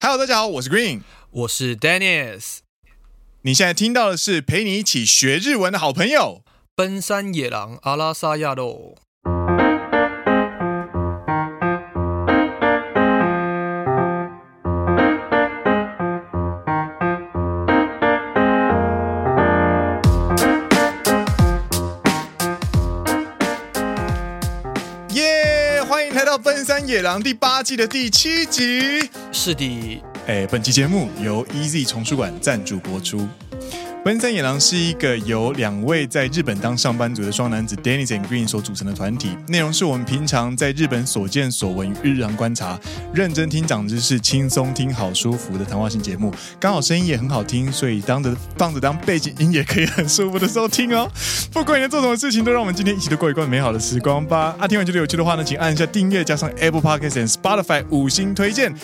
Hello，大家好，我是 Green，我是 Dennis。你现在听到的是陪你一起学日文的好朋友——奔山野狼阿拉萨亚豆。《野狼》第八季的第七集是的，哎，本期节目由 EZ 丛书馆赞助播出。分三野狼是一个由两位在日本当上班族的双男子 Dennis and Green 所组成的团体。内容是我们平常在日本所见所闻与日常观察，认真听长知识，轻松听好舒服的谈话型节目。刚好声音也很好听，所以当着放着当背景音也可以很舒服的收听哦。不管你在做什么事情，都让我们今天一起都过一段美好的时光吧。啊，听完觉得有趣的话呢，请按一下订阅，加上 Apple Podcasts 和 Spotify 五星推荐。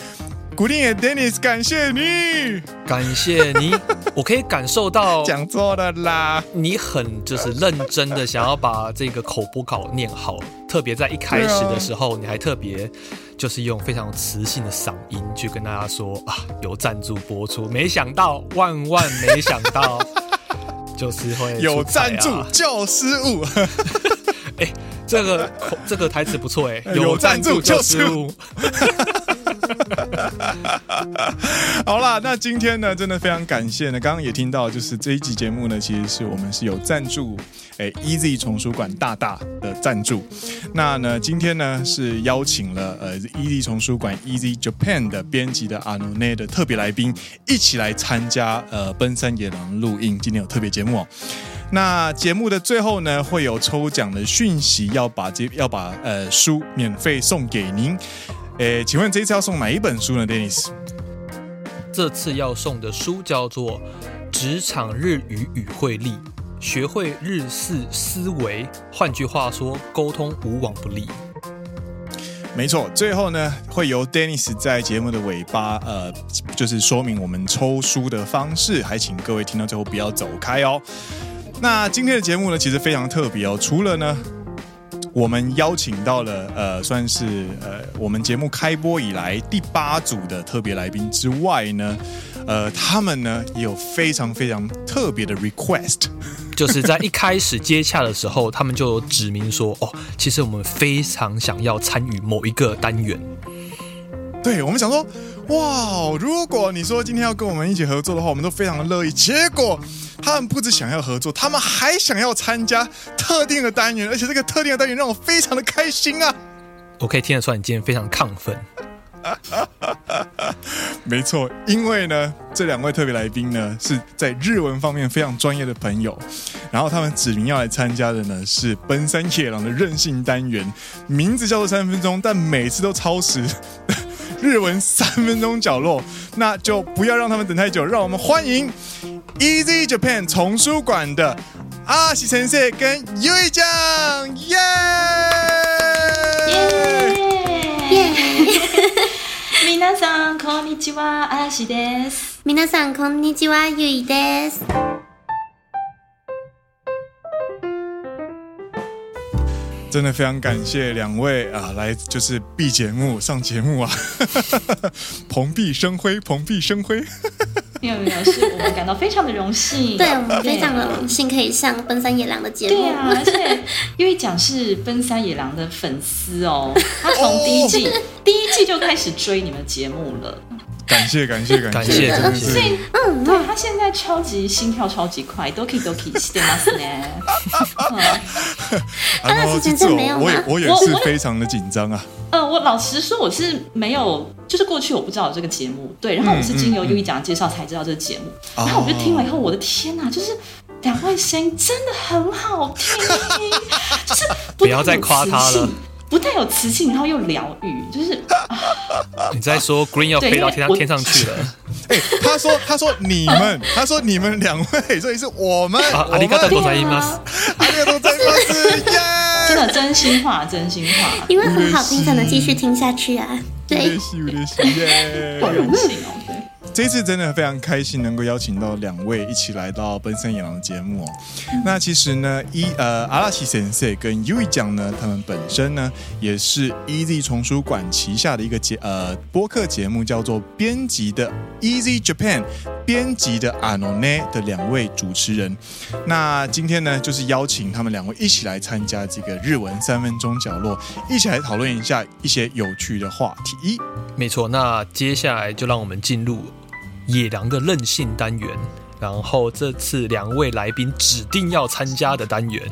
古丁和 Dennis，感谢你，感谢你，我可以感受到讲座了啦。你很就是认真的想要把这个口播稿念好，特别在一开始的时候，你还特别就是用非常磁性的嗓音去跟大家说啊，有赞助播出。没想到，万万没想到，就是会有赞助，就失误，哎，这个这个台词不错哎，有赞助就失误。好啦，那今天呢，真的非常感谢呢。刚刚也听到，就是这一集节目呢，其实是我们是有赞助，哎，Easy 重书馆大大的赞助。那呢，今天呢是邀请了呃 Easy 重书馆 Easy Japan 的编辑的阿努内的特别来宾，一起来参加呃奔山野狼录音。今天有特别节目哦。那节目的最后呢，会有抽奖的讯息，要把这要把呃书免费送给您。诶，请问这次要送哪一本书呢，Dennis？这次要送的书叫做《职场日语与会力》，学会日式思维，换句话说，沟通无往不利。没错，最后呢，会由 Dennis 在节目的尾巴，呃，就是说明我们抽书的方式，还请各位听到最后不要走开哦。那今天的节目呢，其实非常特别哦，除了呢。我们邀请到了，呃，算是呃，我们节目开播以来第八组的特别来宾之外呢，呃，他们呢也有非常非常特别的 request，就是在一开始接洽的时候，他们就指明说，哦，其实我们非常想要参与某一个单元，对我们想说。哇！如果你说今天要跟我们一起合作的话，我们都非常的乐意。结果，他们不止想要合作，他们还想要参加特定的单元，而且这个特定的单元让我非常的开心啊！我可以听得出来，你今天非常亢奋。没错，因为呢，这两位特别来宾呢，是在日文方面非常专业的朋友，然后他们指名要来参加的呢，是奔山野狼的任性单元，名字叫做三分钟，但每次都超时。日文三分钟角落，那就不要让他们等太久，让我们欢迎 Easy Japan 丛书馆的阿西先生跟优一酱，耶！皆さんこんにちは、アシです。皆さんこんにちは、ゆいです。真的非常感谢两位啊，来就是 B 节目上节目啊，蓬荜生辉，蓬荜生辉。有没有？感到非常的荣幸。对，我们非常的荣幸可以上奔三野狼的节目。对啊，而且因为讲是奔三野狼的粉丝哦，他从第一季第一季就开始追你们节目了。感谢感谢感谢！对，他现在超级心跳，超级快，都可以都可以。哈哈哈！哈，然后 其有我我也是非常的紧张啊。呃，我老实说，我是没有，就是过去我不知道这个节目，对，然后我是经由尤一讲介绍才知道这个节目，然后我就听了以后，我的天哪，就是两位声音真的很好听，就是不要再夸他了。不太有磁性，然后又疗愈，就是。你在说 green 要飞到天天上去了？哎，他说，他说你们，他说你们两位，所以是我们。阿里嘎多在伊马斯，阿里多塞伊马斯，真的真心话，真心话，因为听，才能继续听下去啊，对。这次真的非常开心，能够邀请到两位一起来到《奔山野狼》的节目。哦。那其实呢，一呃阿拉奇先生跟 U 一讲呢，他们本身呢也是 Easy 丛书馆旗下的一个节呃播客节目，叫做《编辑的 Easy Japan》。编辑的阿诺 e 的两位主持人。那今天呢，就是邀请他们两位一起来参加这个日文三分钟角落，一起来讨论一下一些有趣的话题。没错，那接下来就让我们进入。野狼的任性单元，然后这次两位来宾指定要参加的单元，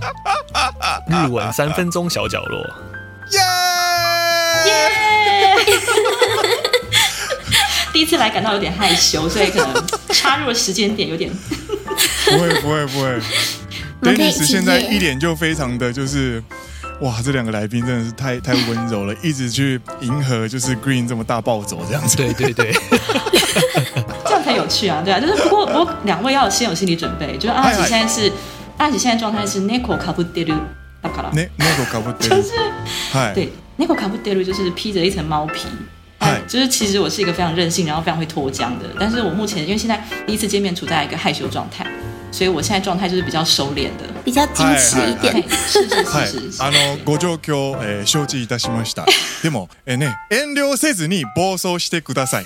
日文三分钟小角落。耶耶！第一次来感到有点害羞，所以可能插入的时间点有点。不会不会不会，Dennis 现在一脸就非常的就是，哇，这两个来宾真的是太太温柔了，一直去迎合就是 Green 这么大暴走这样子。对对对。去啊，对啊，就是不过，不过两位要先有心理准备，就是阿喜现在是阿喜现在状态是 n i c o l Capudelu，卡啦，Nic o l a p u d e l u 就是，对，n i c o l Capudelu 就是披着一层猫皮，就是其实我是一个非常任性，然后非常会脱缰的，但是我目前因为现在第一次见面，处在一个害羞状态，所以我现在状态就是比较收敛的，比较矜持一点，是是是。あのご状況え承知いたしました。でもえね遠慮せずに暴走してください。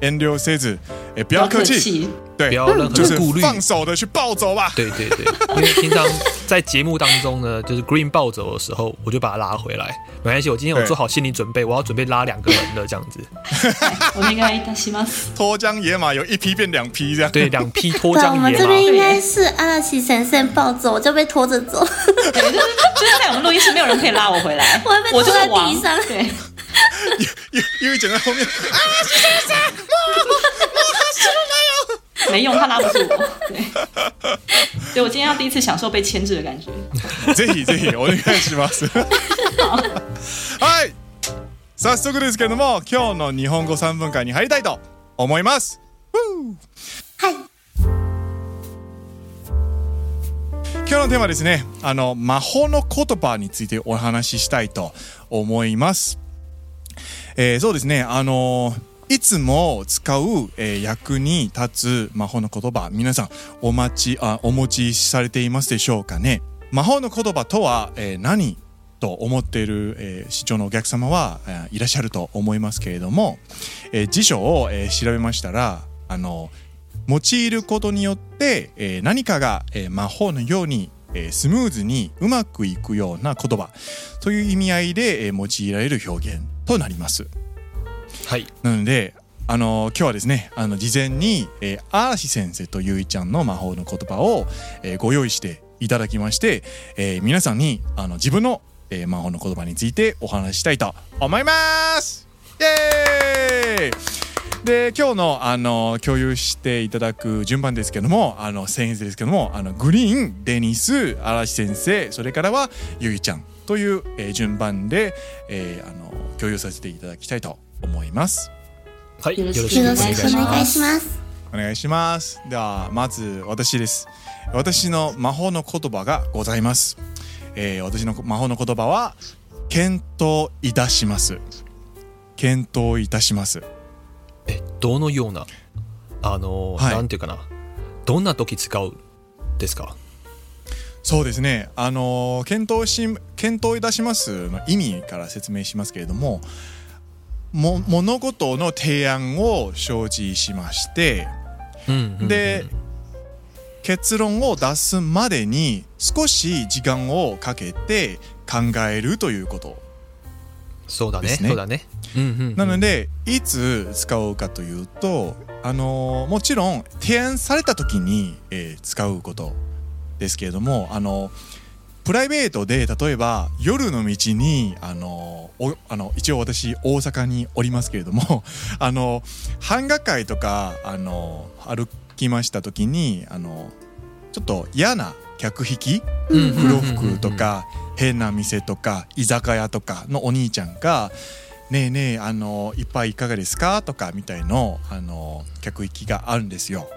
Ando s a y 哎，不要客气，对，不要任何顾虑，放手的去暴走吧。对对对，因为平常在节目当中呢，就是 Green 暴走的时候，我就把他拉回来，没关系。我今天我做好心理准备，我要准备拉两个人的这样子。我願いいたします。脱缰野马有一批变两批，这样对，两批脱缰野马。我们这边应该是阿拉奇闪闪暴走，我就被拖着走。就是在我们录音室，没有人可以拉我回来，我会被拖在地上。ゆゆいちゃんが后面，啊，徐先生，我我死了没用，他拉不住我。对，对我今天要第一次享受被牵制的感觉。ぜひぜひお願いします。はい、早速ですけれども、今日の日本語三分間に入りたいと思います。はい。今日のテーマですねあの魔法の言葉についてお話ししたいと思いますえー、そうですね、あのー、いつも使う、えー、役に立つ魔法の言葉、皆さんお待ちあお持ちされていますでしょうかね。魔法の言葉とは、え何と思っている、えー、市長のお客様は、えいらっしゃると思いますけれども、え辞書を、え調べましたら、あの用いることによって、え何かが、え魔法のようにえスムーズにうまくいくような言葉という意味合いで、え用いられる表現となります。はい、なのであの今日はですねあの事前に、えー、アーシ先生とゆいちゃんの魔法の言葉を、えー、ご用意していただきまして、えー、皆さんにあの自分の、えー、魔法の言葉についてお話ししたいと思いますイエーイで今日のあの共有していただく順番ですけどもあの先生ですけどもあのグリーンデニス嵐先生それからはゆいちゃんという、えー、順番で、えー、あの共有させていただきたいと思います。はい、よろしくお願いします。お願いします。ではまず私です。私の魔法の言葉がございます。えー、私の魔法の言葉は検討いたします。検討いたします。え、どのようなあの、はい、なんていうかな、どんな時使うですか。そうですね、あの検討し検討いたしますの意味から説明しますけれども物事の提案を承知しまして、で結論を出すまでに少し時間をかけて考えるということそうだねそうだね、なのでいつ使うかというとあのもちろん提案された時に、えー、使うことですけれどもあのプライベートで例えば夜の道にあのあの一応私大阪におりますけれども あの版画界とかあの歩きました時にあのちょっと嫌な客引き黒服とか変な店とか居酒屋とかのお兄ちゃんが「ねえねえあのいっぱいいかがですか?」とかみたいのあの客引きがあるんですよ。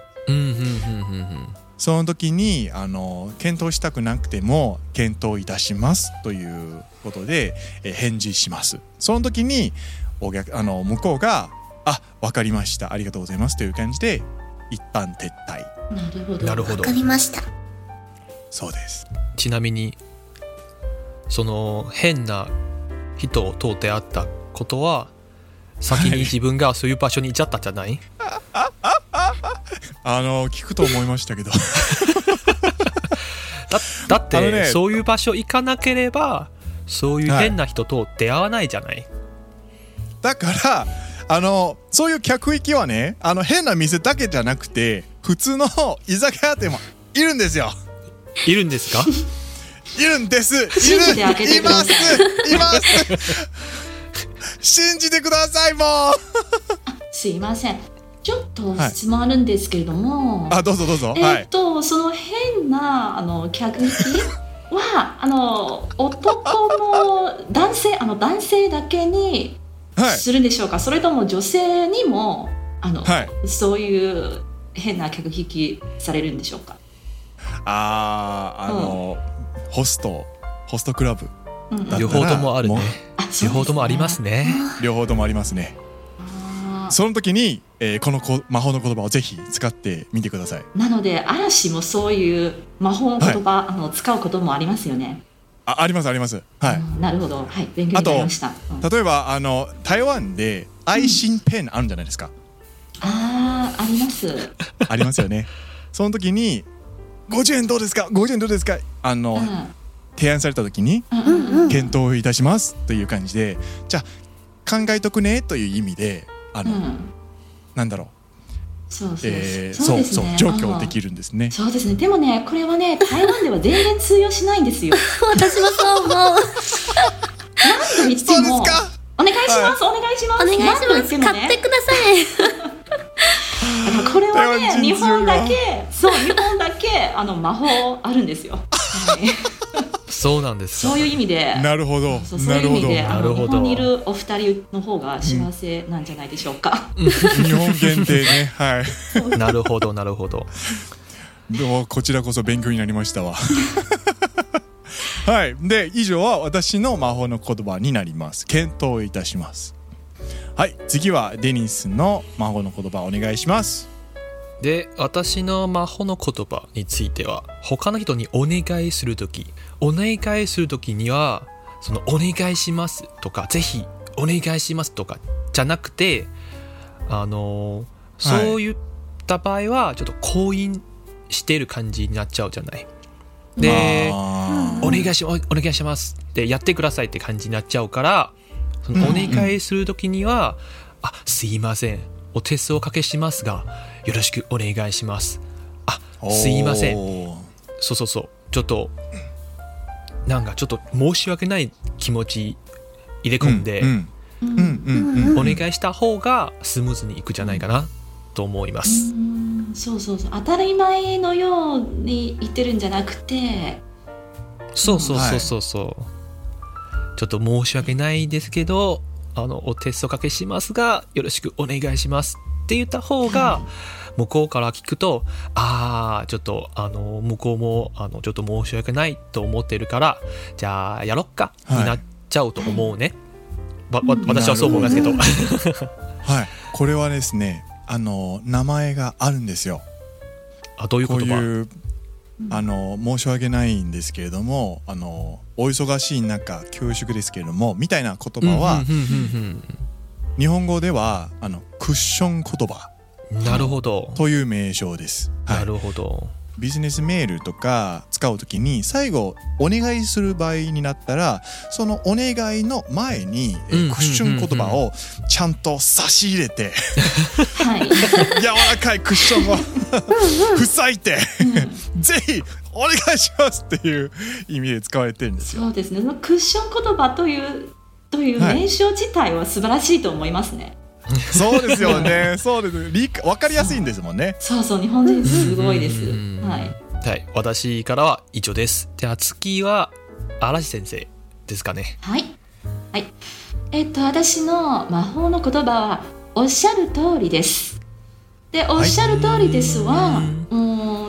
その時にあの検討したくなくても検討いたしますということで返事しますその時にお客あの向こうが「あ分かりましたありがとうございます」という感じで一旦撤退なるほどわかりましたそうですちなみにその変な人を通って会ったことは先に自分がそういう場所にいちゃったじゃない、は い あの聞くと思いましたけど だだって、ね、そういう場所行かなければそういう変な人と出会わないじゃない、はい、だからあのそういう客域はねあの変な店だけじゃなくて普通の居酒屋店もいるんですよいるんですかいるんですいるいますいます 信じてくださいもうすいませんちょっと質問あるんですけれども、はい、あどうぞどうぞえっと、その変なあの客引きはあの男の男性あの男性だけにするんでしょうか、はい、それとも女性にもあの、はい、そういう変な客引きされるんでしょうかあああの、うん、ホストホストクラブ、うん、両方ともあるね両方ともありますね両方ともありますねその時に、えー、このこ魔法の言葉をぜひ使ってみてくださいなので嵐もそういう魔法の言葉、はい、あの使うこともありますよねあありますありますはい、うん、なるほどはい勉強になりました、うん、例えばあの台湾で愛心ペンあるんじゃないですか、うん、あああります ありますよねその時に50円どうですか50円どうですかあの、提案された時に、検討いたしますという感じでじゃあ考えとくねという意味であの、うん、なんだろうそうそう、えー、そうそう、ね、除できるんですね。そうですね。でもね、これはね、台湾では全然通用しないんですよ。私もそう思う。何度言っても、お願いします、はい、お願いします、お願いします、ね、買ってください。だかこれはね、日本だけ、そう日本だけあの魔法あるんですよ。はいそうなんですそういう意味でなるほどそうそうなるほどにいるお二人の方が幸せなんじゃないでしょうか、うん、日本限定ねはいなるほどなるほどこちらこそ勉強になりましたわはいで以上は私の魔法の言葉になります検討いたしますはい次はデニスの魔法の言葉お願いしますで私の魔法の言葉については他の人にお願いする時お願いする時にはその「お願いします」とか「ぜひお願いします」とかじゃなくてあのそういった場合はちょっと婚姻してる感じになっちゃうじゃない。で、お願いしお願いしますってやってくださいって感じになっちゃうからそのお願いする時には「うんうん、あすいませんお手数おかけしますがよろしくお願いしますあすいませんそうそうそうちょっとなんかちょっと申し訳ない気持ち入れ込んで、うんうん、お願いした方がスムーズにいくじゃないかなと思います、うそうそうそう当たり前のように言ってるんじゃなくてそうそうそうそうそう、はい、ちょっと申し訳ないですけどあのお手数おかけしますがよろしくお願いしますって言った方が、向こうから聞くと、ああ、ちょっと、あの、向こうも、あの、ちょっと申し訳ないと思ってるから、じゃあ、やろっか、はい、になっちゃうと思うね。わ、わ、私はそう思いますけど。ど はい。これはですね、あの、名前があるんですよ。あ、どういう言葉あの申し訳ないんですけれどもあのお忙しい中恐縮ですけれどもみたいな言葉は日本語ではあのクッション言葉なるほどという名称です、はい、なるほどビジネスメールとか使う時に最後お願いする場合になったらそのお願いの前にクッション言葉をちゃんと差し入れて 柔らかいクッションを塞いてぜひお願いしますっていう意味で使われてるんですよ。そうですねクッション言葉というという名称自体は素晴らしいと思いますね。そうですよね。そうです。理わかりやすいんですもんね。そうそう日本人すごいです。はい。はい。私からは以上です。じゃ次は嵐先生ですかね。はい。はい。えっと私の魔法の言葉はおっしゃる通りです。でおっしゃる通りですは、はい、う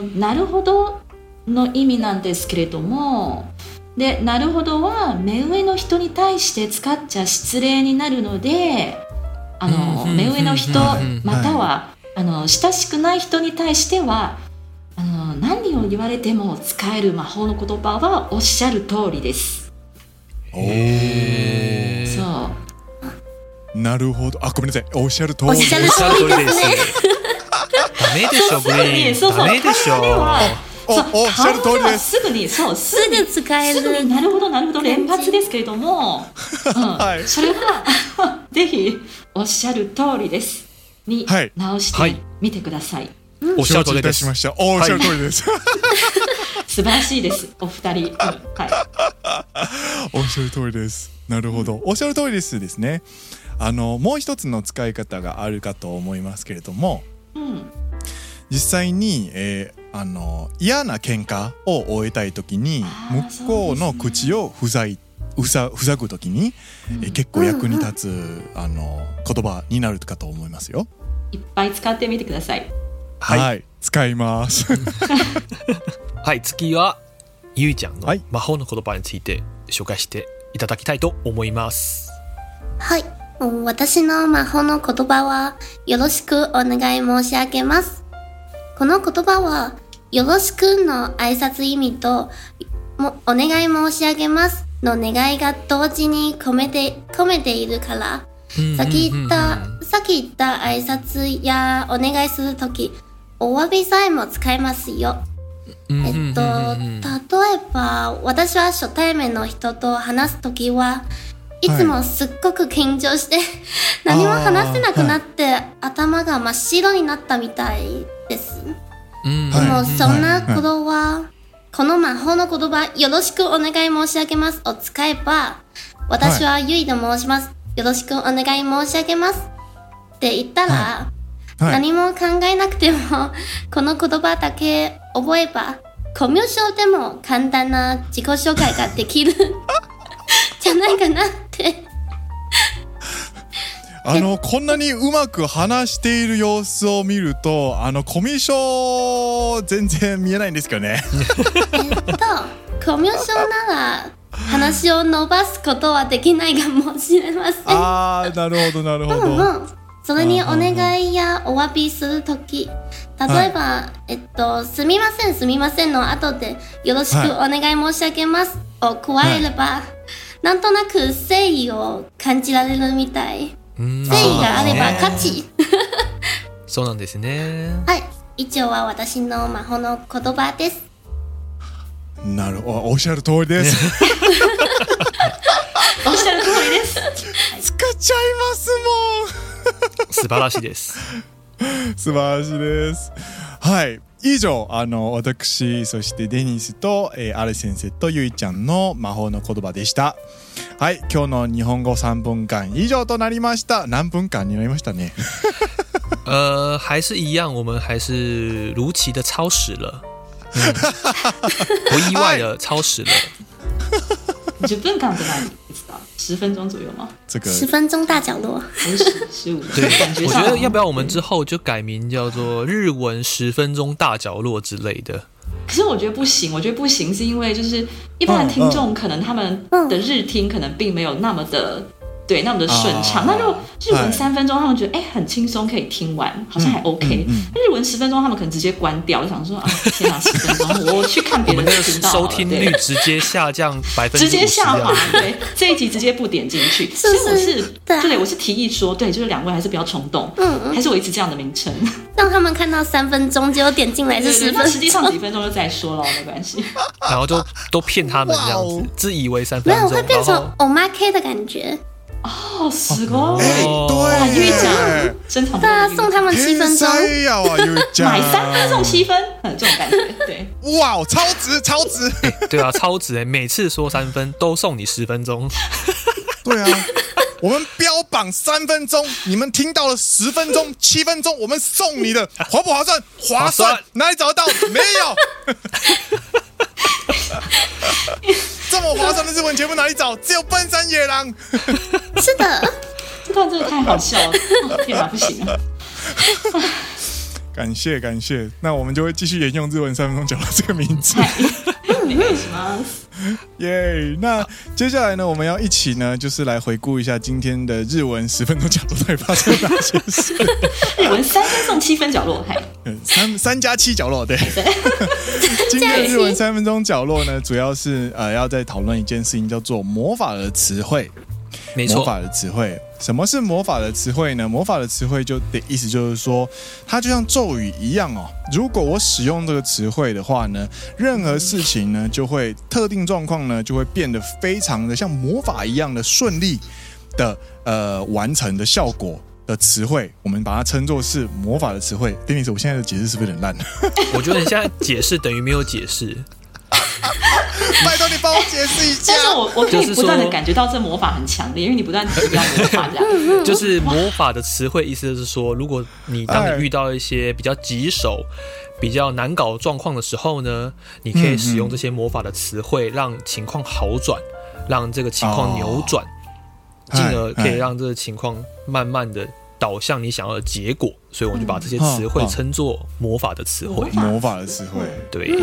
んなるほどの意味なんですけれども。で、なるほどは目上の人に対して使っちゃ失礼になるので、あの、目上の人、または、あの、親しくない人に対しては、あの、何を言われても使える魔法の言葉はおっしゃる通りです。へえ。そう。なるほど。あ、ごめんなさい。おっしゃる通り。おっしゃる通りですね。ダメでしょ、グリーン。そうそう。ダメでしょ。おっしゃる通りですすぐにそうすぐ使えるすぐになるほどなるほど連発ですけれども、うんはい、それは ぜひおっしゃる通りですに直してみてください、はいうん、おっしゃる通りですしましたおっしゃる通りです、素晴らしいですお二人、うん、はい、おっしゃる通りです なるほど、おっしゃる通りですですねあのもう一つの使い方があるかと思いますけれども、うん、実際に、えー、あの嫌な喧嘩を終えたい時に向こうの口を塞いふざぐ時に、え結構役に立つ、あの言葉になるかと思いますよ。いっぱい使ってみてください。はい、はい、使います。はい、次はゆいちゃんの魔法の言葉について紹介していただきたいと思います。はい、私の魔法の言葉はよろしくお願い申し上げます。この言葉はよろしくの挨拶意味と、も、お願い申し上げますの願いが同時に込めて、込めているから、さっき言った、さっき言った挨拶やお願いするとき、お詫びさえも使えますよ。えっと、例えば、私は初対面の人と話すときは、いつもすっごく緊張して、は い、何も話せなくなって、頭が真っ白になったみたいです。でもそんなことは、この魔法の言葉よろしくお願い申し上げますを使えば、私はゆいと申します。よろしくお願い申し上げます。って言ったら、何も考えなくても、この言葉だけ覚えば、コミュ障でも簡単な自己紹介ができる じゃないかなってあのこんなにうまく話している様子を見るとあのコミュ障全然見えないんですけどね。えっとコミュ障なら話を伸ばすことはできないかもしれません。ああなるほどなるほど。それにお願いやお詫びするとき例えば、はい、えっと「すみませんすみません」の後で「よろしくお願い申し上げます」を加えれば、はい、なんとなく誠意を感じられるみたい。誠意があれば勝ち。そうなんですね。はい。一応は私の魔法の言葉です。なるおっしゃる通りです。おっしゃる通りです。使っちゃいますもん。素晴らしいです。素晴らしいです。はい。以上あの私そしてデニスと、えー、アレ先生とゆいちゃんの魔法の言葉でしたはい今日の日本語3分間以上となりました何分間になりましたね 呃，还是一样，我们还是如期的超时了，不意外的超时了。你就不用看字幕，不知道十分钟左右吗？这个十分钟大角落，十五。对，我觉得要不要我们之后就改名叫做日文十分钟大角落之类的？可是我觉得不行，我觉得不行，是因为就是一般的听众可能他们的日听可能并没有那么的。对，那么的顺畅，那就日文三分钟，他们觉得哎很轻松，可以听完，好像还 OK。日文十分钟，他们可能直接关掉，就想说啊，天哪，我去看别人听到的收听率直接下降百分之直接下滑，对，这一集直接不点进去。所以我是对，我是提议说，对，就是两位还是不要冲动，嗯，还是维持这样的名称，让他们看到三分钟就有点进来是十分钟，实际上几分钟就再说了，没关系。然后就都骗他们这样子，自以为三分钟，没有会变成 OK m a 的感觉。哦，十个对，真的，对啊，送他们七分钟，买三分送七分，这种感觉，对，哇，超值，超值，对啊，超值，哎，每次说三分都送你十分钟，对啊，我们标榜三分钟，你们听到了十分钟、七分钟，我们送你的 划不划算？划算，哪里找得到？没有。这么划算的日文节目哪里找？只有奔山野狼。是的，这段真的太好笑了。天哪，不行！感谢感谢，那我们就会继续沿用日文三分钟讲到这个名字。你面有什么？耶！那接下来呢，我们要一起呢，就是来回顾一下今天的日文十分钟角落会发生哪些事。日文三分钟七分角落，嘿，三三加七角落，对对。今天的日文三分钟角落呢，主要是呃，要再讨论一件事情，叫做魔法的词汇，没错，魔法的词汇。什么是魔法的词汇呢？魔法的词汇就的意思就是说，它就像咒语一样哦。如果我使用这个词汇的话呢，任何事情呢就会特定状况呢就会变得非常的像魔法一样的顺利的呃完成的效果的词汇，我们把它称作是魔法的词汇。丁宁说：“我现在的解释是不是有点烂？” 我觉得你现在解释等于没有解释。拜托你帮我解释一下。其实我，我可以不断的感觉到这魔法很强烈，因为你不断提到魔法这样。就是魔法的词汇，意思就是说，如果你当你遇到一些比较棘手、比较难搞状况的时候呢，你可以使用这些魔法的词汇，让情况好转，让这个情况扭转，进而可以让这个情况慢慢的。导向你想要的结果，所以我们就把这些词汇称作魔法的词汇，魔法的词汇。对，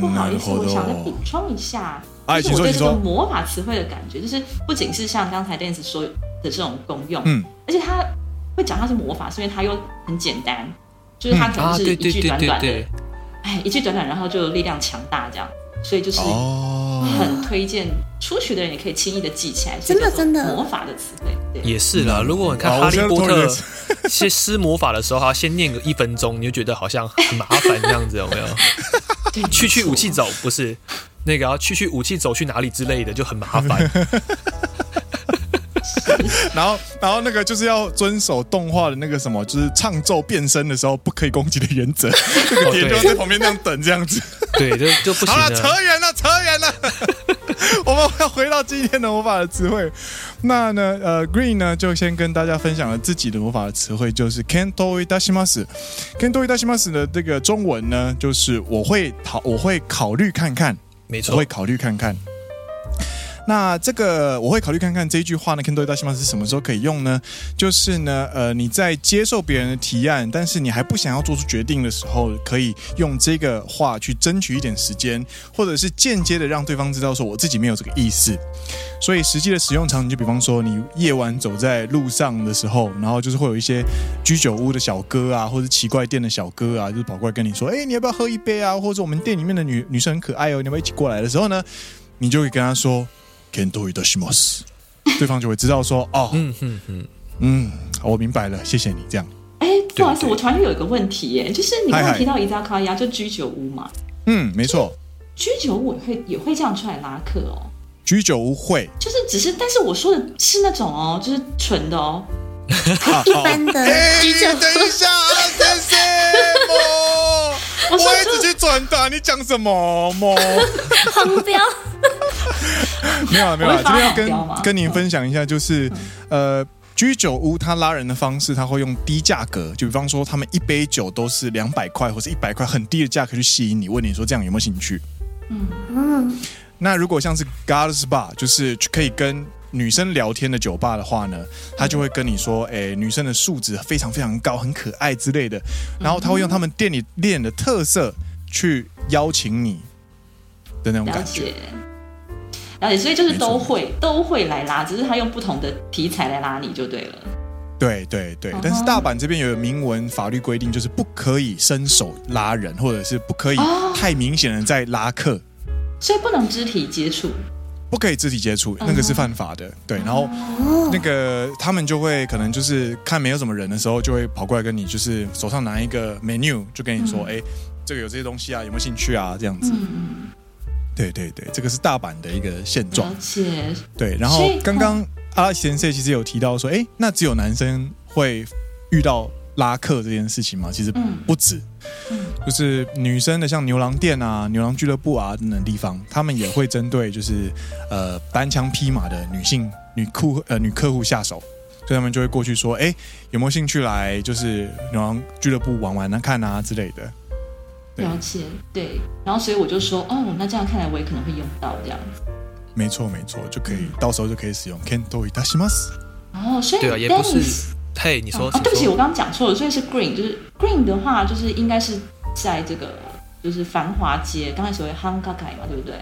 不好意思，我想再补充一下，就是我对这个魔法词汇的感觉，就是不仅是像刚才电子说的这种功用，嗯，而且它会讲它是魔法，是因为它又很简单，就是它可能是一句短短的，哎，一句短短，然后就力量强大这样，所以就是。很推荐初学的人也可以轻易的记起来，真的真的魔法的词汇也是啦。如果你看《哈利波特》先施魔法的时候，他先念个一分钟，你就觉得好像很麻烦这样子，有没有？去去武器走不是那个，要去去武器走去哪里之类的就很麻烦。然后，然后那个就是要遵守动画的那个什么，就是唱奏变身的时候不可以攻击的原则，铁 就在旁边那样等这样子，对，就就不行了，扯远了，扯。那 我们要回到今天的魔法的词汇。那呢，呃，Green 呢就先跟大家分享了自己的魔法的词汇，就是 “Can t o i dasimas”。Can t o i dasimas 的这个中文呢，就是我会考，我会考虑看看，没错，我会考虑看看。那这个我会考虑看看这一句话呢 c 多大 do 是什么时候可以用呢？就是呢，呃，你在接受别人的提案，但是你还不想要做出决定的时候，可以用这个话去争取一点时间，或者是间接的让对方知道说我自己没有这个意思。所以实际的使用场景就比方说你夜晚走在路上的时候，然后就是会有一些居酒屋的小哥啊，或者奇怪店的小哥啊，就是跑过来跟你说，哎，你要不要喝一杯啊？或者我们店里面的女女生很可爱哦，你要不要一起过来的时候呢，你就可以跟他说。Can do it, 对方就会知道说哦，嗯嗯嗯，好，我明白了，谢谢你这样。哎，不好意思，我突然又有一个问题，就是你刚刚提到一家卡拉就居酒屋嘛？嗯，没错，居酒屋会也会这样出来拉客哦。居酒屋会，就是只是，但是我说的是那种哦，就是纯的哦，一般的居酒屋。等一下啊，等一下。我直接转达你讲什么吗？目 标 没有了，没有了。天要跟跟您分享一下，就是呃，居酒屋他拉人的方式，他会用低价格，就比方说他们一杯酒都是两百块或者一百块，很低的价格去吸引你，问你说这样有没有兴趣？嗯嗯。那如果像是 God's Bar，就是可以跟。女生聊天的酒吧的话呢，他就会跟你说：“哎，女生的素质非常非常高，很可爱之类的。”然后他会用他们店里练的特色去邀请你的那种感觉。了解，所以就是都会都会来拉，只是他用不同的题材来拉你就对了。对对对，但是大阪这边有明文法律规定，就是不可以伸手拉人，或者是不可以太明显的在拉客，所以不能肢体接触。不可以肢体接触，那个是犯法的。对，然后那个他们就会可能就是看没有什么人的时候，就会跑过来跟你，就是手上拿一个 menu，就跟你说，哎，这个有这些东西啊，有没有兴趣啊？这样子。嗯对对对，这个是大阪的一个现状。对，然后刚刚阿贤先生其实有提到说，哎，那只有男生会遇到。拉客这件事情嘛，其实不止，就是女生的，像牛郎店啊、牛郎俱乐部啊等等地方，他们也会针对就是呃单枪匹马的女性、女客呃女客户下手，所以他们就会过去说，哎，有没有兴趣来就是牛郎俱乐部玩玩啊、看啊之类的。了解，对。然后所以我就说，哦，那这样看来我也可能会用到这样。没错没错，就可以到时候就可以使用。Can Kentoy たします。哦，所以对啊，也不是。嘿，你说啊？对不起，我刚刚讲错了。所以是 green，就是 green 的话，就是应该是在这个就是繁华街，刚 n 始说 k a i 嘛，对不对？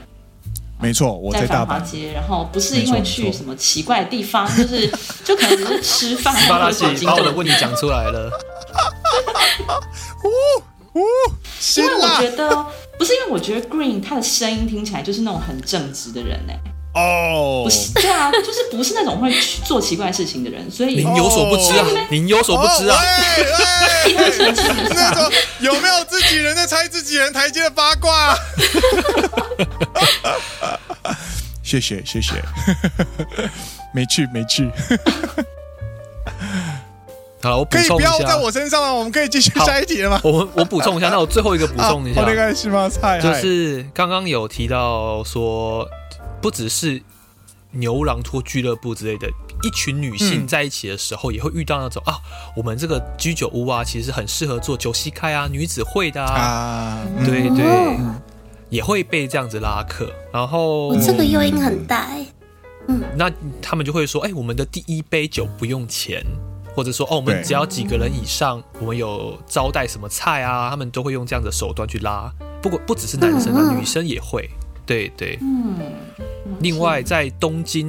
没错，在繁华街。然后不是因为去什么奇怪的地方，就是就可能是吃饭。巴拉西，把我问题讲出来了。因为我觉得不是因为我觉得 green 它的声音听起来就是那种很正直的人哎。哦，不是对啊，就是不是那种会做奇怪事情的人，所以您有所不知啊，您有所不知啊。那种有没有自己人在拆自己人台阶的八卦？谢谢谢谢，没去没去。好，我可以不要在我身上了，我们可以继续下一题吗？我我补充一下，那我最后一个补充一下，那个西门菜就是刚刚有提到说。不只是牛郎托俱乐部之类的，一群女性在一起的时候，也会遇到那种啊，我们这个居酒屋啊，其实很适合做酒席开啊，女子会的啊，对对，也会被这样子拉客。然后我这个诱因很大，嗯，那他们就会说，哎，我们的第一杯酒不用钱，或者说哦，我们只要几个人以上，我们有招待什么菜啊，他们都会用这样的手段去拉。不过不只是男生啊，女生也会。对对，嗯。另外，在东京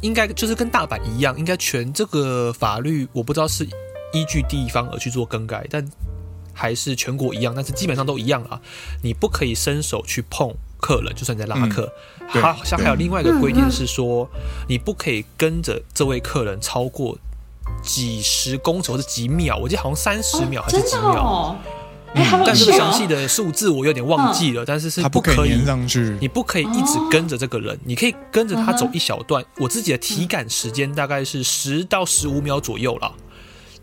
应该就是跟大阪一样，应该全这个法律我不知道是依据地方而去做更改，但还是全国一样。但是基本上都一样啊，你不可以伸手去碰客人，就算你在拉客。好像还有另外一个规定是说，你不可以跟着这位客人超过几十公尺或者几秒，我记得好像三十秒还是几秒。但是详细的数字我有点忘记了，但是是不可以上去，你不可以一直跟着这个人，你可以跟着他走一小段。我自己的体感时间大概是十到十五秒左右了，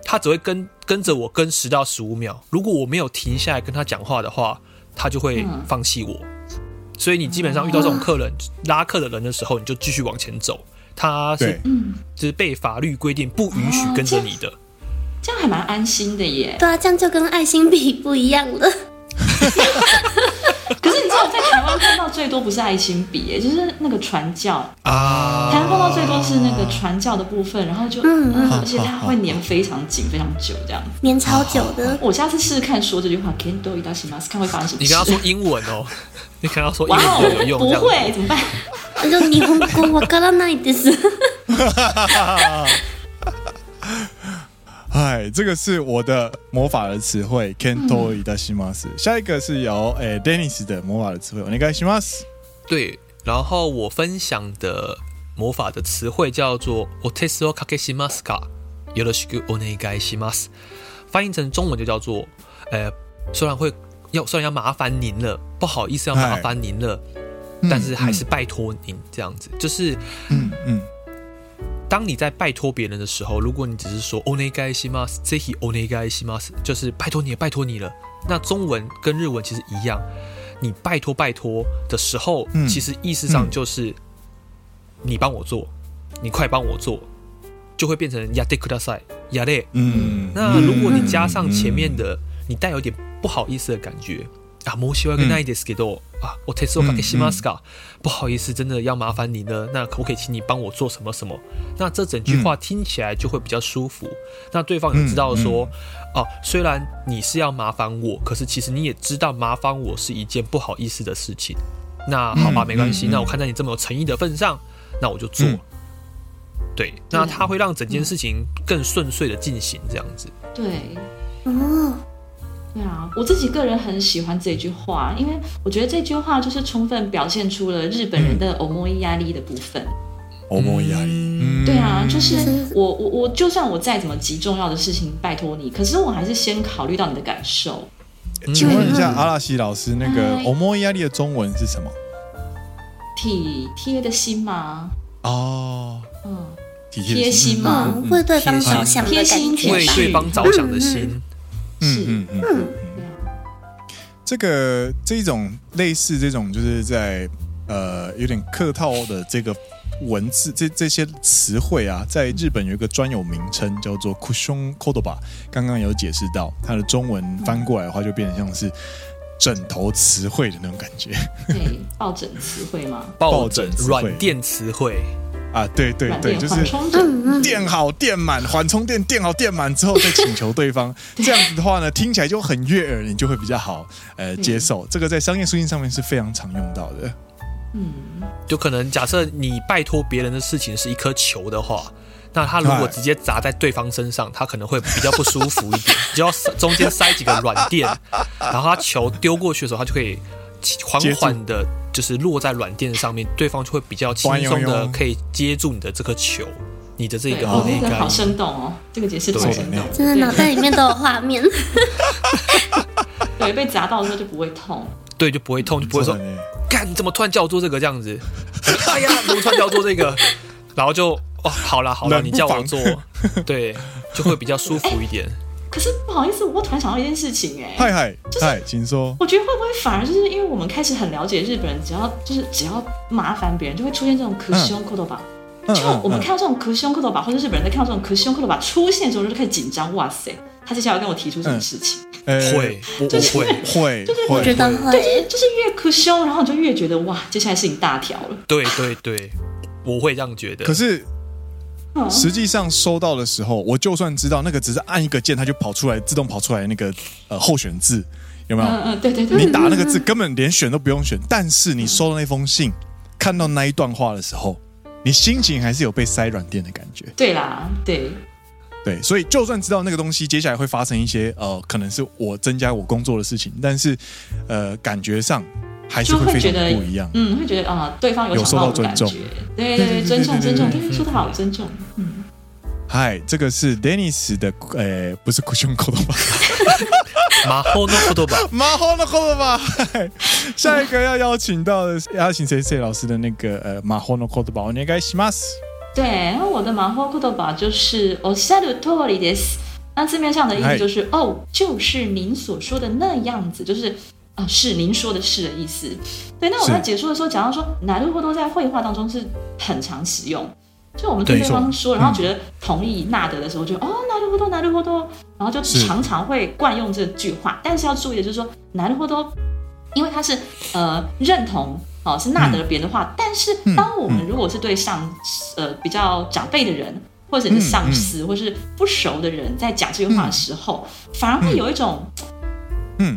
他只会跟跟着我跟十到十五秒。如果我没有停下来跟他讲话的话，他就会放弃我。所以你基本上遇到这种客人拉客的人的时候，你就继续往前走，他是就是被法律规定不允许跟着你的。这样还蛮安心的耶。对啊，这样就跟爱心笔 不一样了。可是你知道我在台湾看到最多不是爱心笔耶，就是那个传教啊。台湾看到最多是那个传教的部分，然后就，嗯嗯，而且它会粘非常紧、非常久这样，粘超久的。我下次试试看说这句话，Can do it to r s t m s 看会发生什么。你跟他说英文哦，你跟他说英文有用，不会怎么办？那就日本語わからないです。哎，这个是我的魔法的词汇，kento 伊达西 mas。下一个是由诶 dennis 的魔法的词汇，o n 我那个西 mas。对，然后我分享的魔法的词汇叫做 o t e s u kake 西 maska yoru shiku onega 西 mas，翻译成中文就叫做呃，虽然会要，虽然要麻烦您了，不好意思要麻烦您了，但是还是拜托您这样子，就是嗯嗯。当你在拜托别人的时候，如果你只是说“ o n g お願いします”“ぜひお願いし s す”，就是拜托你，拜托你了。那中文跟日文其实一样，你拜托拜托的时候，其实意思上就是你帮我做，你快帮我做，就会变成“やでください”“やで”。嗯，那如果你加上前面的，你带有点不好意思的感觉。啊，申し訳ないですけど、あ、お手数おかけしますか？不好意思，真的要麻烦你呢。那可不可以请你帮我做什么什么？那这整句话听起来就会比较舒服。那对方也知道说，哦，虽然你是要麻烦我，可是其实你也知道麻烦我是一件不好意思的事情。那好吧，没关系。那我看在你这么有诚意的份上，那我就做。对，那它会让整件事情更顺遂的进行，这样子。对，哦。对啊，我自己个人很喜欢这句话，因为我觉得这句话就是充分表现出了日本人的欧 m o 压力”的部分。欧 m o 压力，对啊，就是我我我，就算我再怎么急重要的事情拜托你，可是我还是先考虑到你的感受。请问一下阿拉西老师，那个欧 m o 压力”的中文是什么？体贴的心吗？哦，嗯，贴心吗？会对方着想贴心、为对方着想的心。嗯嗯嗯，这个这种类似这种，就是在呃有点客套的这个文字，这这些词汇啊，在日本有一个专有名称叫做 cushion k o d o b a 刚刚有解释到，它的中文翻过来的话，就变成像是枕头词汇的那种感觉。对，抱枕词汇吗？抱枕软垫词汇。啊，对对对，就是电好电满，缓冲电电好电满之后再请求对方，这样子的话呢，听起来就很悦耳，你就会比较好呃接受。这个在商业书信上面是非常常用到的。嗯，就可能假设你拜托别人的事情是一颗球的话，那他如果直接砸在对方身上，他可能会比较不舒服一点，你就要中间塞几个软垫，然后他球丢过去的时候，他就可以。缓缓的，就是落在软垫上面，对方就会比较轻松的可以接住你的这颗球，你的这个。个好生动哦，这个解释生动，真的脑袋里面都有画面。对，被砸到的时候就不会痛。对，就不会痛，就不会说，干你怎么突然叫我做这个这样子？哎呀，突然叫我做这个，然后就哦，好了好了，你叫我做，对，就会比较舒服一点。可是不好意思，我突然想到一件事情，哎，嗨，海，海，请说。我觉得会不会反而就是因为我们开始很了解日本人，只要就是只要麻烦别人，就会出现这种可凶扣头白。就我们看到这种可凶扣头白，或者日本人在看到这种可凶扣头白出现的时候，就开始紧张。哇塞，他接下来要跟我提出什么事情？会，会，会，就是我觉得会，就是就是越可凶，然后你就越觉得哇，接下来事情大条了。对对对，我会这样觉得。可是。实际上收到的时候，我就算知道那个只是按一个键，它就跑出来，自动跑出来那个呃候选字，有没有？嗯嗯，对对对。你打那个字根本连选都不用选，但是你收到那封信，看到那一段话的时候，你心情还是有被塞软垫的感觉。对啦，对。对，所以就算知道那个东西接下来会发生一些呃，可能是我增加我工作的事情，但是呃，感觉上。就会觉得不一样，嗯，会觉得啊，对方有受到尊重，对对，尊重尊重，他说的好，尊重。嗯。嗨，这个是 d e n i s 的，呃，不是库胸口的吧？马后弄口的吧？马后弄口的吧？下一个要邀请到的邀请 C C 老师的那个呃马后弄口的吧？お願いします。对，我的马后弄口的吧就是 Osharu t o r i e s 那字面上的意思就是哦，就是您所说的那样子，就是。是您说的是的意思，对。那我在解说的时候，讲到说“拿路或多”在绘画当中是很常使用，就我们对对方说，然后觉得同意纳德的时候，就哦“拿六或多，拿六或多”，然后就常常会惯用这句话。但是要注意的就是说“拿路或多”，因为他是呃认同哦，是纳德别人的话。但是当我们如果是对上呃比较长辈的人，或者是上司，或是不熟的人，在讲这句话的时候，反而会有一种。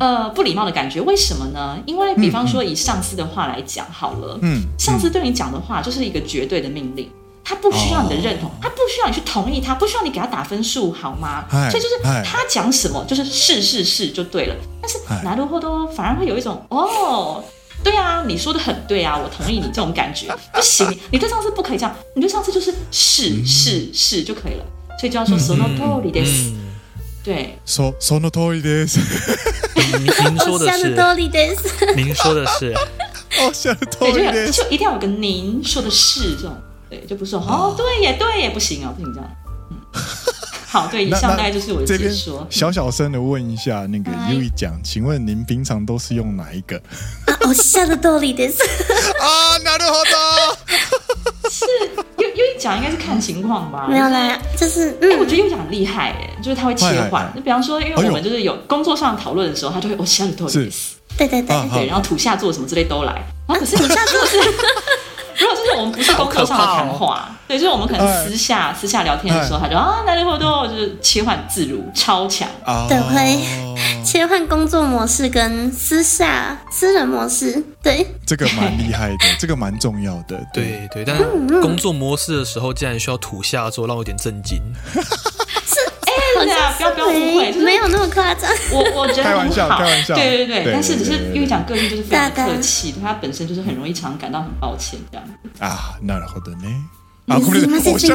呃，不礼貌的感觉，为什么呢？因为比方说，以上司的话来讲好了，嗯，上司对你讲的话就是一个绝对的命令，他不需要你的认同，他不需要你去同意他，不需要你给他打分数，好吗？所以就是他讲什么就是是是是就对了。但是拿多后多反而会有一种哦，对啊，你说的很对啊，我同意你这种感觉不行，你对上司不可以这样，你对上司就是是是是就可以了，所以就要说 sonotolides。对说 o Sonata d d e s 您说的是，您说的是，哦 s 的多 a t 就一定要有个您说的是这种，对，就不是说哦，对也对也不行啊，不行这样，好，对，以上大概就是我的解说，小小声的问一下那个优一讲，请问您平常都是用哪一个？啊，s o 的 a t a d i s 啊，拿得好，是。讲应该是看情况吧。没有啦，就是哎，我觉得又讲厉害哎，就是他会切换。就比方说，因为我们就是有工作上讨论的时候，他就会哦，乡土意思。对对对对，然后土下作什么之类都来。哦，可是你上次是，如果就是我们不是工作上的谈话，对，就是我们可能私下私下聊天的时候，他就啊哪里好都就是切换自如，超强。对。切换工作模式跟私下私人模式，对，这个蛮厉害的，这个蛮重要的，对对。但工作模式的时候竟然需要土下作，让我有点震惊。是，哎，不要不要误会，没有那么夸张。我我觉得开玩笑，开玩笑。对对对，但是只是因为讲个性就是非常客气，他本身就是很容易常感到很抱歉这样。啊，那然后呢？啊，你们是什么东西？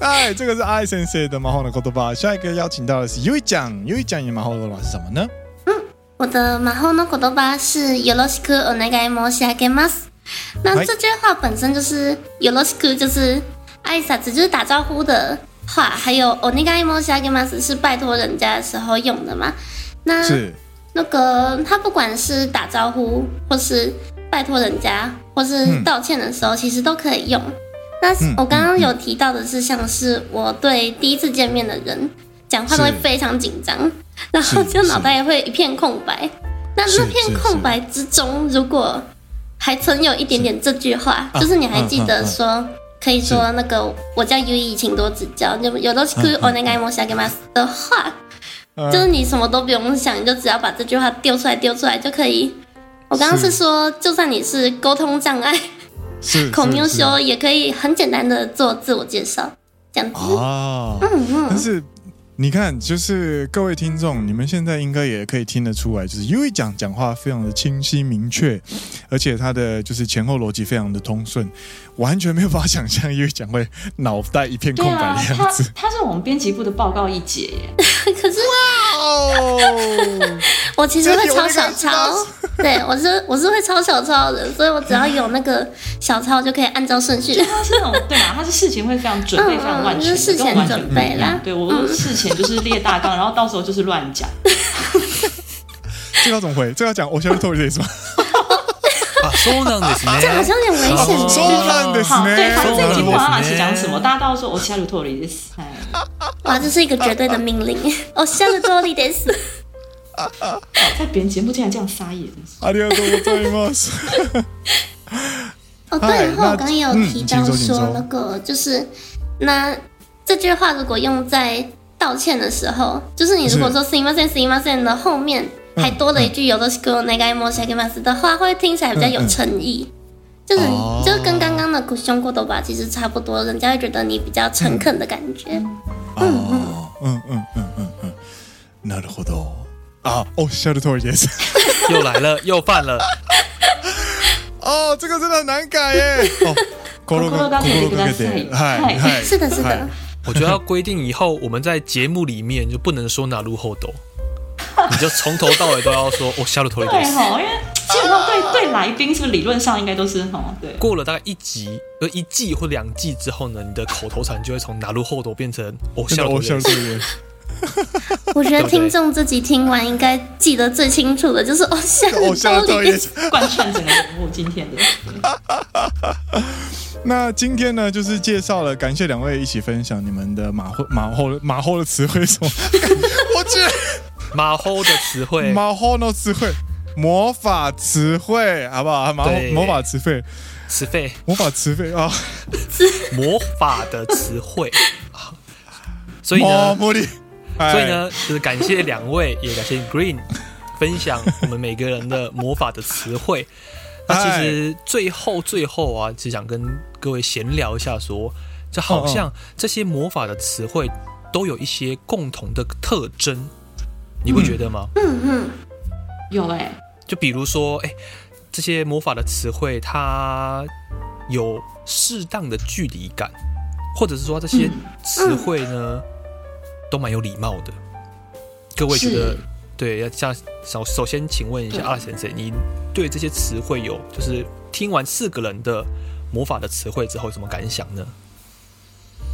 哎，这个是 I s e 的马后的口头吧。下一个邀请到的是 Yuichan，y u i c 的马后的口头是什么呢？嗯，我的马后的口头吧是 Yoroshiku o n e g a s h i m a s 那这句话本身就是 Yoroshiku 就是 I s e 就是打招呼的话，还有 o n e g a i s h i m a s 是拜托人家的时候用的嘛？那那个他不管是打招呼，或是拜托人家，或是道歉的时候，其实都可以用。那我刚刚有提到的是，像是我对第一次见面的人讲话都会非常紧张，然后就脑袋也会一片空白。那那片空白之中，如果还存有一点点这句话，就是你还记得说，可以说那个我叫 U E，请多指教。有有的是可以我那个什么的话，就是你什么都不用想，你就只要把这句话丢出来，丢出来就可以。我刚刚是说，就算你是沟通障碍。是孔描说也可以很简单的做自我介绍，这样子哦，嗯嗯，但是你看，就是各位听众，你们现在应该也可以听得出来，就是 U 讲讲话非常的清晰明确，而且他的就是前后逻辑非常的通顺，完全没有办法想象 U 讲会脑袋一片空白的样子。他他是我们编辑部的报告一姐耶，可是。我其实会抄小抄，对我是我是会抄小抄的，所以我只要有那个小抄就可以按照顺序。他是那种对嘛？他是事情会非常准备非常万全，事前准备啦。对我事前就是列大纲，然后到时候就是乱讲。这要怎么回？这要讲，我 shall do this 吗？收场的，这好像很危险。收好，对，反正已经不管老师讲什么，大家到时候我 shall do t h i 哇，这是一个绝对的命令，我 shall do t 在别人节目竟然这样撒野！阿里阿多，我最后刚有提到说个，就是那这句话如果用在道歉的时候，就是你如果说 i m y s e n i m y s e n 的后面还多了一句 “yodo shikuru n a mo s h i k m a s 的话，会听起来比较有诚意。就是就跟刚刚的胸过头吧，其实差不多，人家会觉得你比较诚恳的感觉。嗯嗯嗯嗯嗯嗯，なるほど。啊！哦，笑的托儿也是，又来了，又犯了。哦，这个真的很难改耶。哦，郭露哥，郭露哥，对，嗨嗨，是的，是的。我觉得要规定以后我们在节目里面就不能说“哪路后斗”，你就从头到尾都要说“我笑的托儿”。对哈，因为基本上对对来宾，是不是理论上应该都是哈？对。过了大概一集呃一季或两季之后呢，你的口头禅就会从“哪路后斗”变成“偶像”，偶像主义。我觉得听众自己听完应该记得最清楚的就是哦，像偶像里贯穿起来，我今天的。那今天呢，就是介绍了，感谢两位一起分享你们的马后马后马后的词汇什么？我去马后的词汇，马后的词汇，魔法词汇好不好？马后魔法词汇，词汇魔法词汇啊，魔法的词汇啊，所以呢。所以呢，就是感谢两位，也感谢 Green，分享我们每个人的魔法的词汇。那其实最后最后啊，只想跟各位闲聊一下，说这好像这些魔法的词汇都有一些共同的特征，你不觉得吗？嗯嗯，有哎，就比如说哎，这些魔法的词汇，它有适当的距离感，或者是说这些词汇呢。都蛮有礼貌的，各位觉得对？要像首首先，请问一下阿先生，你对这些词汇有就是听完四个人的魔法的词汇之后，有什么感想呢？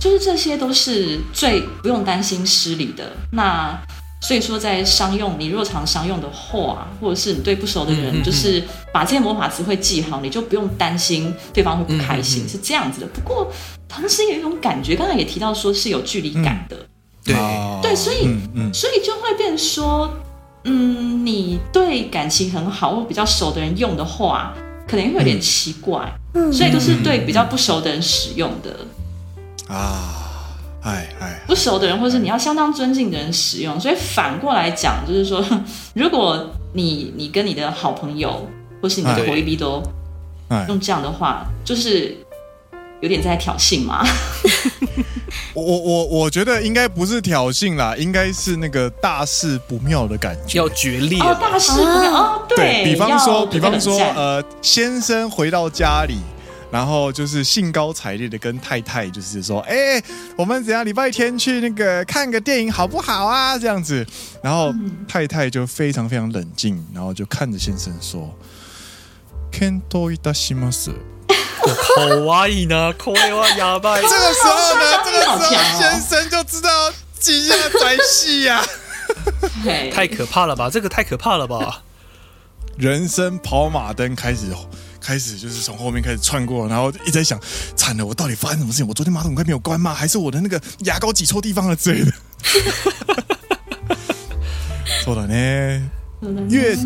就是这些都是最不用担心失礼的。那所以说，在商用你若常商用的话，或者是你对不熟的人，就是把这些魔法词汇记好，你就不用担心对方会不开心，是这样子的。不过，同时有一种感觉，刚才也提到说是有距离感的。对对，所以所以就会变说，嗯，你对感情很好或比较熟的人用的话，可能会有点奇怪，嗯，所以都是对比较不熟的人使用的啊，哎哎，不熟的人或者是你要相当尊敬的人使用，所以反过来讲，就是说，如果你你跟你的好朋友或是你的婆姨都用这样的话，就是。有点在挑衅吗？我我我觉得应该不是挑衅啦，应该是那个大事不妙的感觉，要决裂，大事不哦，对比方说，比方说，呃，先生回到家里，然后就是兴高采烈的跟太太就是说，哎，我们怎样礼拜天去那个看个电影好不好啊？这样子，然后太太就非常非常冷静，然后就看着先生说，検討いします。口哇伊呢，口内话哑巴。这个时候呢，这个时候先生就知道几下喘息呀，太可怕了吧？这个太可怕了吧？人生跑马灯开始，开始就是从后面开始窜过，然后一直在想：惨了，我到底发生什么事情？我昨天马桶盖没有关吗？还是我的那个牙膏挤错地方了之类的？错 了呢，越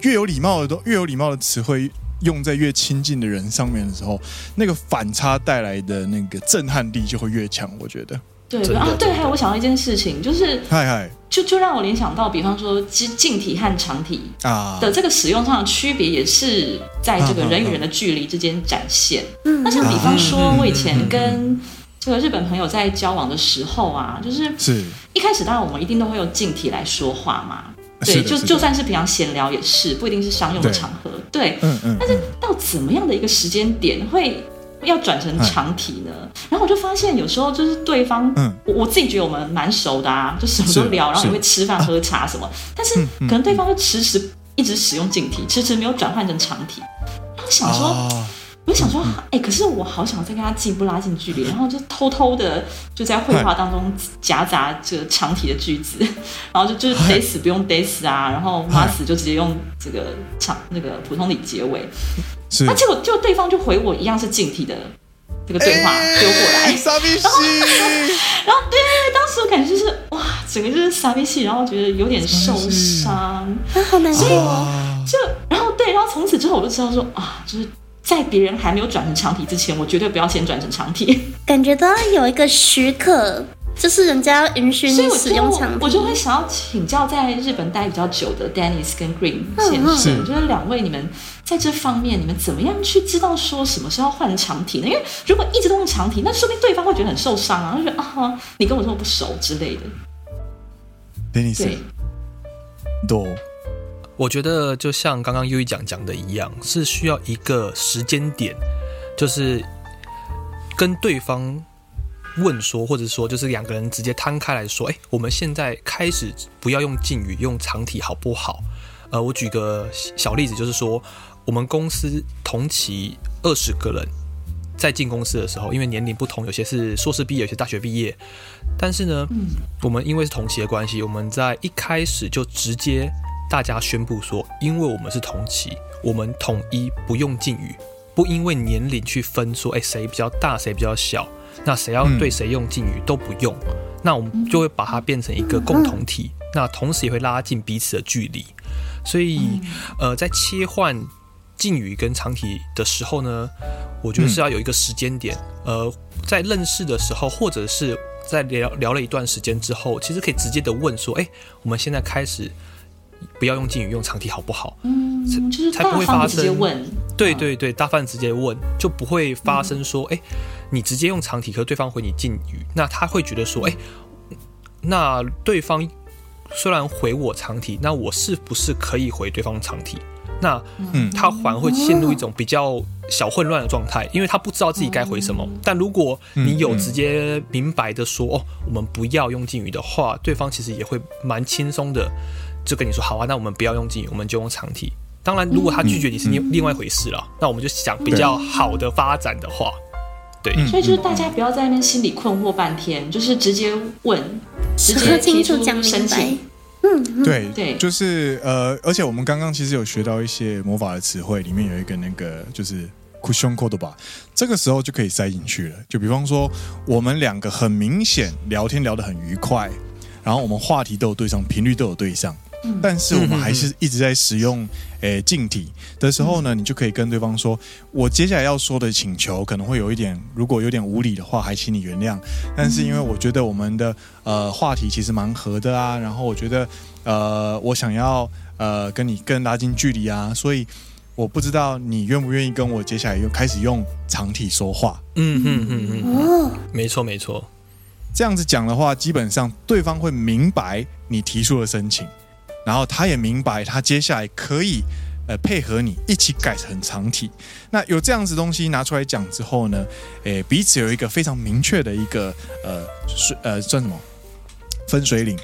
越有礼貌的都越有礼貌的词汇。用在越亲近的人上面的时候，那个反差带来的那个震撼力就会越强。我觉得，对啊，对。还有，我想到一件事情，就是，嗨嗨，就就让我联想到，比方说实近体和长体啊的这个使用上的区别，也是在这个人与人的距离之间展现。嗯，那像比方说，我以前跟这个日本朋友在交往的时候啊，就是是一开始当然我们一定都会用近体来说话嘛。对，就就算是平常闲聊也是，不一定是商用的场合。对，嗯嗯。但是到怎么样的一个时间点会要转成长体呢？然后我就发现有时候就是对方，我我自己觉得我们蛮熟的啊，就什么都聊，然后也会吃饭喝茶什么。但是可能对方会迟迟一直使用简体，迟迟没有转换成长体。后想说。我想说，哎，可是我好想再跟他进一步拉近距离，然后就偷偷的就在绘画当中夹杂这个长体的句子，然后就就是得死不用得死啊，然后 m 死就直接用这个长那个普通里结尾。那结果就对方就回我一样是敬体的这个对话丢过来，傻逼然后 然后对，当时我感觉就是哇，整个就是傻逼戏，然后觉得有点受伤，好难过。就然后对，然后从此之后我就知道说啊，就是。在别人还没有转成长体之前，我绝对不要先转成长体。感觉都要有一个许可，就是人家要允许你使用长体。所以我就会想要请教在日本待比较久的 Dennis 跟 Green 先生，就是两位你们在这方面，你们怎么样去知道说什么时候换成长体呢？因为如果一直都用长体，那说明对方会觉得很受伤啊，就是啊，你跟我这么不熟之类的。Dennis，懂。我觉得就像刚刚优一讲讲的一样，是需要一个时间点，就是跟对方问说，或者说就是两个人直接摊开来说，哎，我们现在开始不要用敬语，用长体好不好？呃，我举个小例子，就是说我们公司同期二十个人在进公司的时候，因为年龄不同，有些是硕士毕业，有些大学毕业，但是呢，我们因为是同期的关系，我们在一开始就直接。大家宣布说：“因为我们是同期，我们统一不用敬语，不因为年龄去分说，哎，谁比较大，谁比较小，那谁要对谁用敬语都不用。那我们就会把它变成一个共同体，那同时也会拉近彼此的距离。所以，呃，在切换敬语跟长体的时候呢，我觉得是要有一个时间点。呃，在认识的时候，或者是在聊聊了一段时间之后，其实可以直接的问说，哎，我们现在开始。”不要用敬语，用长体好不好？嗯，就是才不会发生。对对对，大范直接问，就不会发生说，哎，你直接用长体，可对方回你敬语，那他会觉得说，哎，那对方虽然回我长体，那我是不是可以回对方长体？那嗯，他还会陷入一种比较小混乱的状态，因为他不知道自己该回什么。但如果你有直接明白的说，哦，我们不要用敬语的话，对方其实也会蛮轻松的。就跟你说好啊，那我们不要用英语，我们就用长体。当然，如果他拒绝你是另另外一回事了。那我们就想比较好的发展的话，对，所以就是大家不要在那边心里困惑半天，就是直接问，直接提出申请。嗯，对对，就是呃，而且我们刚刚其实有学到一些魔法的词汇，里面有一个那个就是 q u s i o n code 吧，这个时候就可以塞进去了。就比方说，我们两个很明显聊天聊得很愉快，然后我们话题都有对上，频率都有对上，但是我们还是一直在使用诶敬体的时候呢，你就可以跟对方说，我接下来要说的请求可能会有一点，如果有点无理的话，还请你原谅。但是因为我觉得我们的呃话题其实蛮合的啊，然后我觉得呃我想要呃跟你更拉近距离啊，所以我不知道你愿不愿意跟我接下来又开始用长体说话。嗯嗯嗯嗯，没错没错，这样子讲的话，基本上对方会明白你提出的申请。然后他也明白，他接下来可以，呃，配合你一起改成长体。那有这样子东西拿出来讲之后呢，诶，彼此有一个非常明确的一个呃是呃算什么分水岭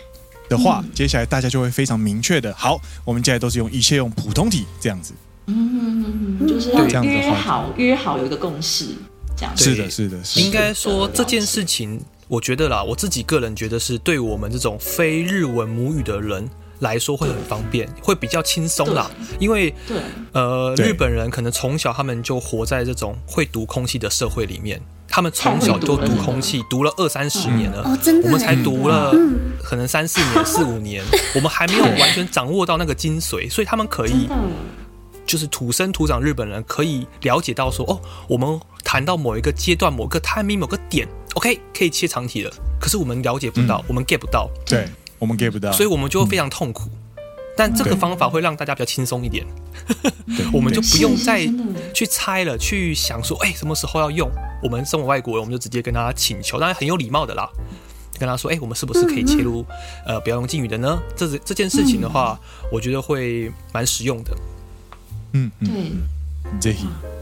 的话，接下来大家就会非常明确的。好，我们接下来都是用一切用普通体这样子。嗯，就是这样子。约好，约好有一个共识，这样。是的，是的。应该说这件事情，我觉得啦，我自己个人觉得是对我们这种非日文母语的人。来说会很方便，会比较轻松啦，因为对，呃，日本人可能从小他们就活在这种会读空气的社会里面，他们从小就读空气，读了二三十年了，哦，真的，我们才读了可能三四年、四五年，我们还没有完全掌握到那个精髓，所以他们可以，就是土生土长日本人可以了解到说，哦，我们谈到某一个阶段、某个探秘、某个点，OK，可以切长体了，可是我们了解不到，我们 get 不到，对。我们给不到，所以我们就会非常痛苦。但这个方法会让大家比较轻松一点，我们就不用再去猜了，去想说，哎，什么时候要用？我们身为外国人，我们就直接跟大家请求，当然很有礼貌的啦，跟他说，哎，我们是不是可以切入，呃，不要用敬语的呢？这这件事情的话，我觉得会蛮实用的。嗯，对，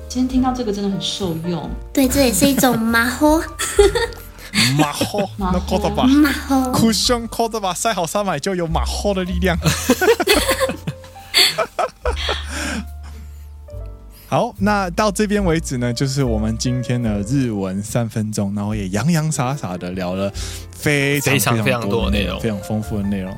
今天听到这个真的很受用。对，这也是一种马虎。马后，扣着吧。马后，苦胸扣着吧。晒好三百就有马后的力量。好，那到这边为止呢，就是我们今天的日文三分钟。然后也洋洋洒洒的聊了非常非常非常多的内容，非常丰富的内容。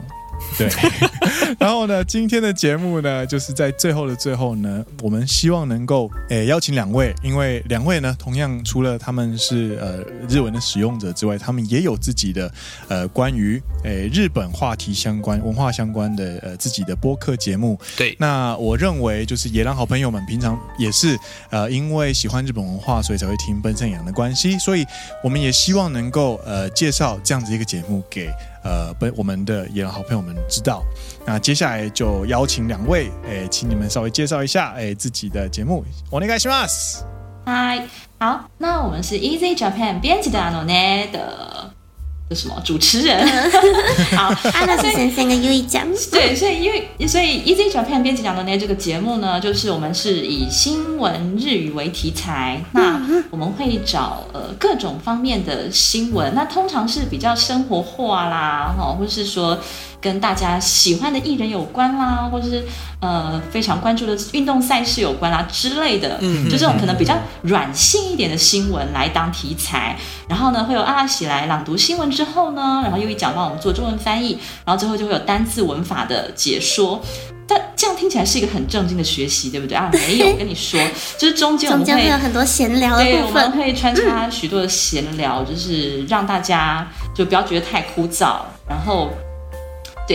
对，然后呢，今天的节目呢，就是在最后的最后呢，我们希望能够诶邀请两位，因为两位呢，同样除了他们是呃日文的使用者之外，他们也有自己的呃关于诶日本话题相关、文化相关的呃自己的播客节目。对，那我认为就是也让好朋友们平常也是呃因为喜欢日本文化，所以才会听奔山羊的关系，所以我们也希望能够呃介绍这样子一个节目给。呃，被我们的演员好朋友们知道。那接下来就邀请两位，哎，请你们稍微介绍一下，哎，自己的节目。我那个西马斯，嗨，好，那我们是 Easy Japan 编辑的阿诺内的。是什么主持人？好，所以先跟优一讲。对，所以因为所以 EZJapan 编辑讲的呢，这个节目呢，就是我们是以新闻日语为题材，那我们会找呃各种方面的新闻，那通常是比较生活化啦，哈，或是说。跟大家喜欢的艺人有关啦，或者是呃非常关注的运动赛事有关啦之类的，嗯，就这种可能比较软性一点的新闻来当题材。然后呢，会有阿拉喜来朗读新闻之后呢，然后又一讲帮我们做中文翻译，然后最后就会有单字文法的解说。但这样听起来是一个很正经的学习，对不对啊？没有跟你说，就是中间我们会有很多闲聊的部分，对，我们会穿插许多的闲聊，就是让大家就不要觉得太枯燥，然后。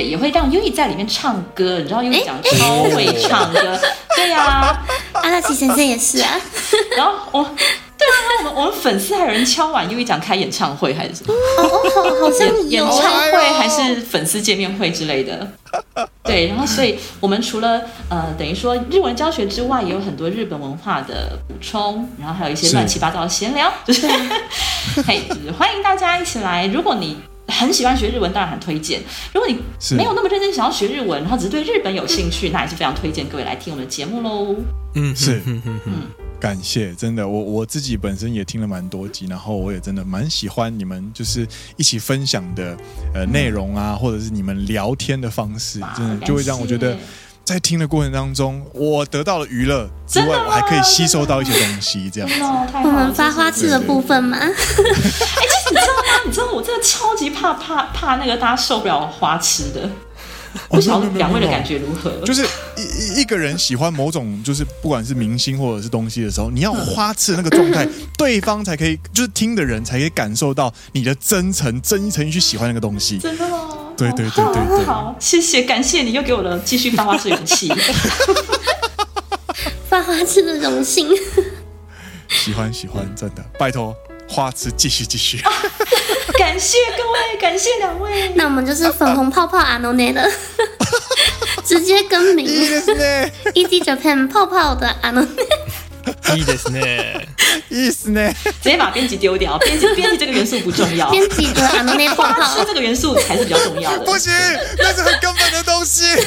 也会让优一在里面唱歌，你知道优一讲超会唱歌，对呀，阿拉奇先生也是啊。然后我，对啊，我们我们粉丝还有人敲碗，优一讲开演唱会还是什么，好像演唱会还是粉丝见面会之类的。对，然后所以我们除了呃等于说日文教学之外，也有很多日本文化的补充，然后还有一些乱七八糟的闲聊，就 是，嘿，欢迎大家一起来，如果你。很喜欢学日文，当然很推荐。如果你没有那么认真想要学日文，然后只是对日本有兴趣，那也是非常推荐各位来听我们的节目喽。嗯，是，感谢，真的，我我自己本身也听了蛮多集，然后我也真的蛮喜欢你们就是一起分享的呃内容啊，或者是你们聊天的方式，真的就会让我觉得。在听的过程当中，我得到了娱乐之外，我还可以吸收到一些东西，这样子。我们发花痴的部分吗？你知道吗？你知道我真的超级怕怕怕那个大家受不了花痴的。不晓得两位的感觉如何？就是一一个人喜欢某种，就是不管是明星或者是东西的时候，你要花痴那个状态，对方才可以，就是听的人才可以感受到你的真诚、真诚去喜欢那个东西，真的。吗？对对对对对，好，谢谢，感谢你又给我了继续发花痴勇气，发花痴的荣幸，喜欢喜欢，真的，拜托，花痴继续继续，感谢各位，感谢两位，那我们就是粉红泡泡阿诺内了，直接更名，Easy Japan 泡泡的阿诺内。ね。いい意すね。直接把编辑丢掉，编辑编辑这个元素不重要。编辑的，说这个元素才是比较重要的。不行，那是很根本的东西。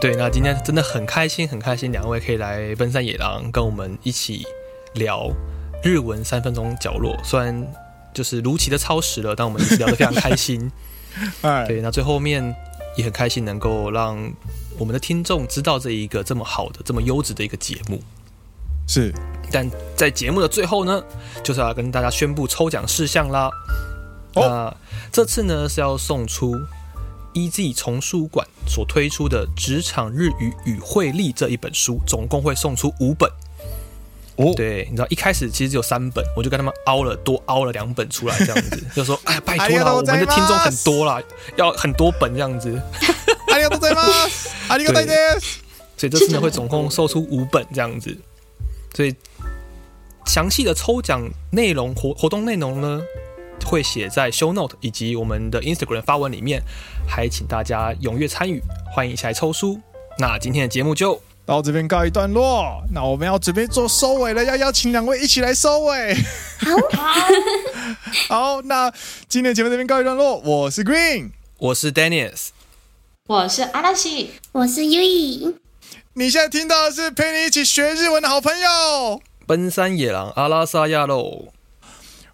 对，那今天真的很开心，很开心，两位可以来奔山野狼跟我们一起聊日文三分钟角落。虽然就是如期的超时了，但我们一直聊得非常开心。对，那最后面。也很开心能够让我们的听众知道这一个这么好的、这么优质的一个节目，是。但在节目的最后呢，就是要跟大家宣布抽奖事项啦。那这次呢是要送出 E.G. 丛书馆所推出的《职场日语与会力》这一本书，总共会送出五本。哦，对，你知道一开始其实只有三本，我就跟他们凹了多凹了两本出来，这样子 就说哎，拜托了，我们的听众很多啦，要很多本这样子。所以这次呢会总共售出五本这样子，所以详细的抽奖内容活活动内容呢会写在 show note 以及我们的 Instagram 发文里面，还请大家踊跃参与，欢迎一起来抽书。那今天的节目就。到这边告一段落，那我们要准备做收尾了，要邀请两位一起来收尾。好 好那今天节目这边告一段落。我是 Green，我是 Daniel，我是阿拉西，我是优 i 你现在听到的是陪你一起学日文的好朋友——奔山野狼阿拉萨亚喽。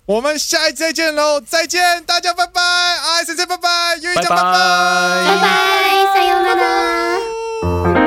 我们下一次再见喽！再见，大家拜拜！哎，谢谢拜拜，优衣讲拜拜，拜拜，再见啦。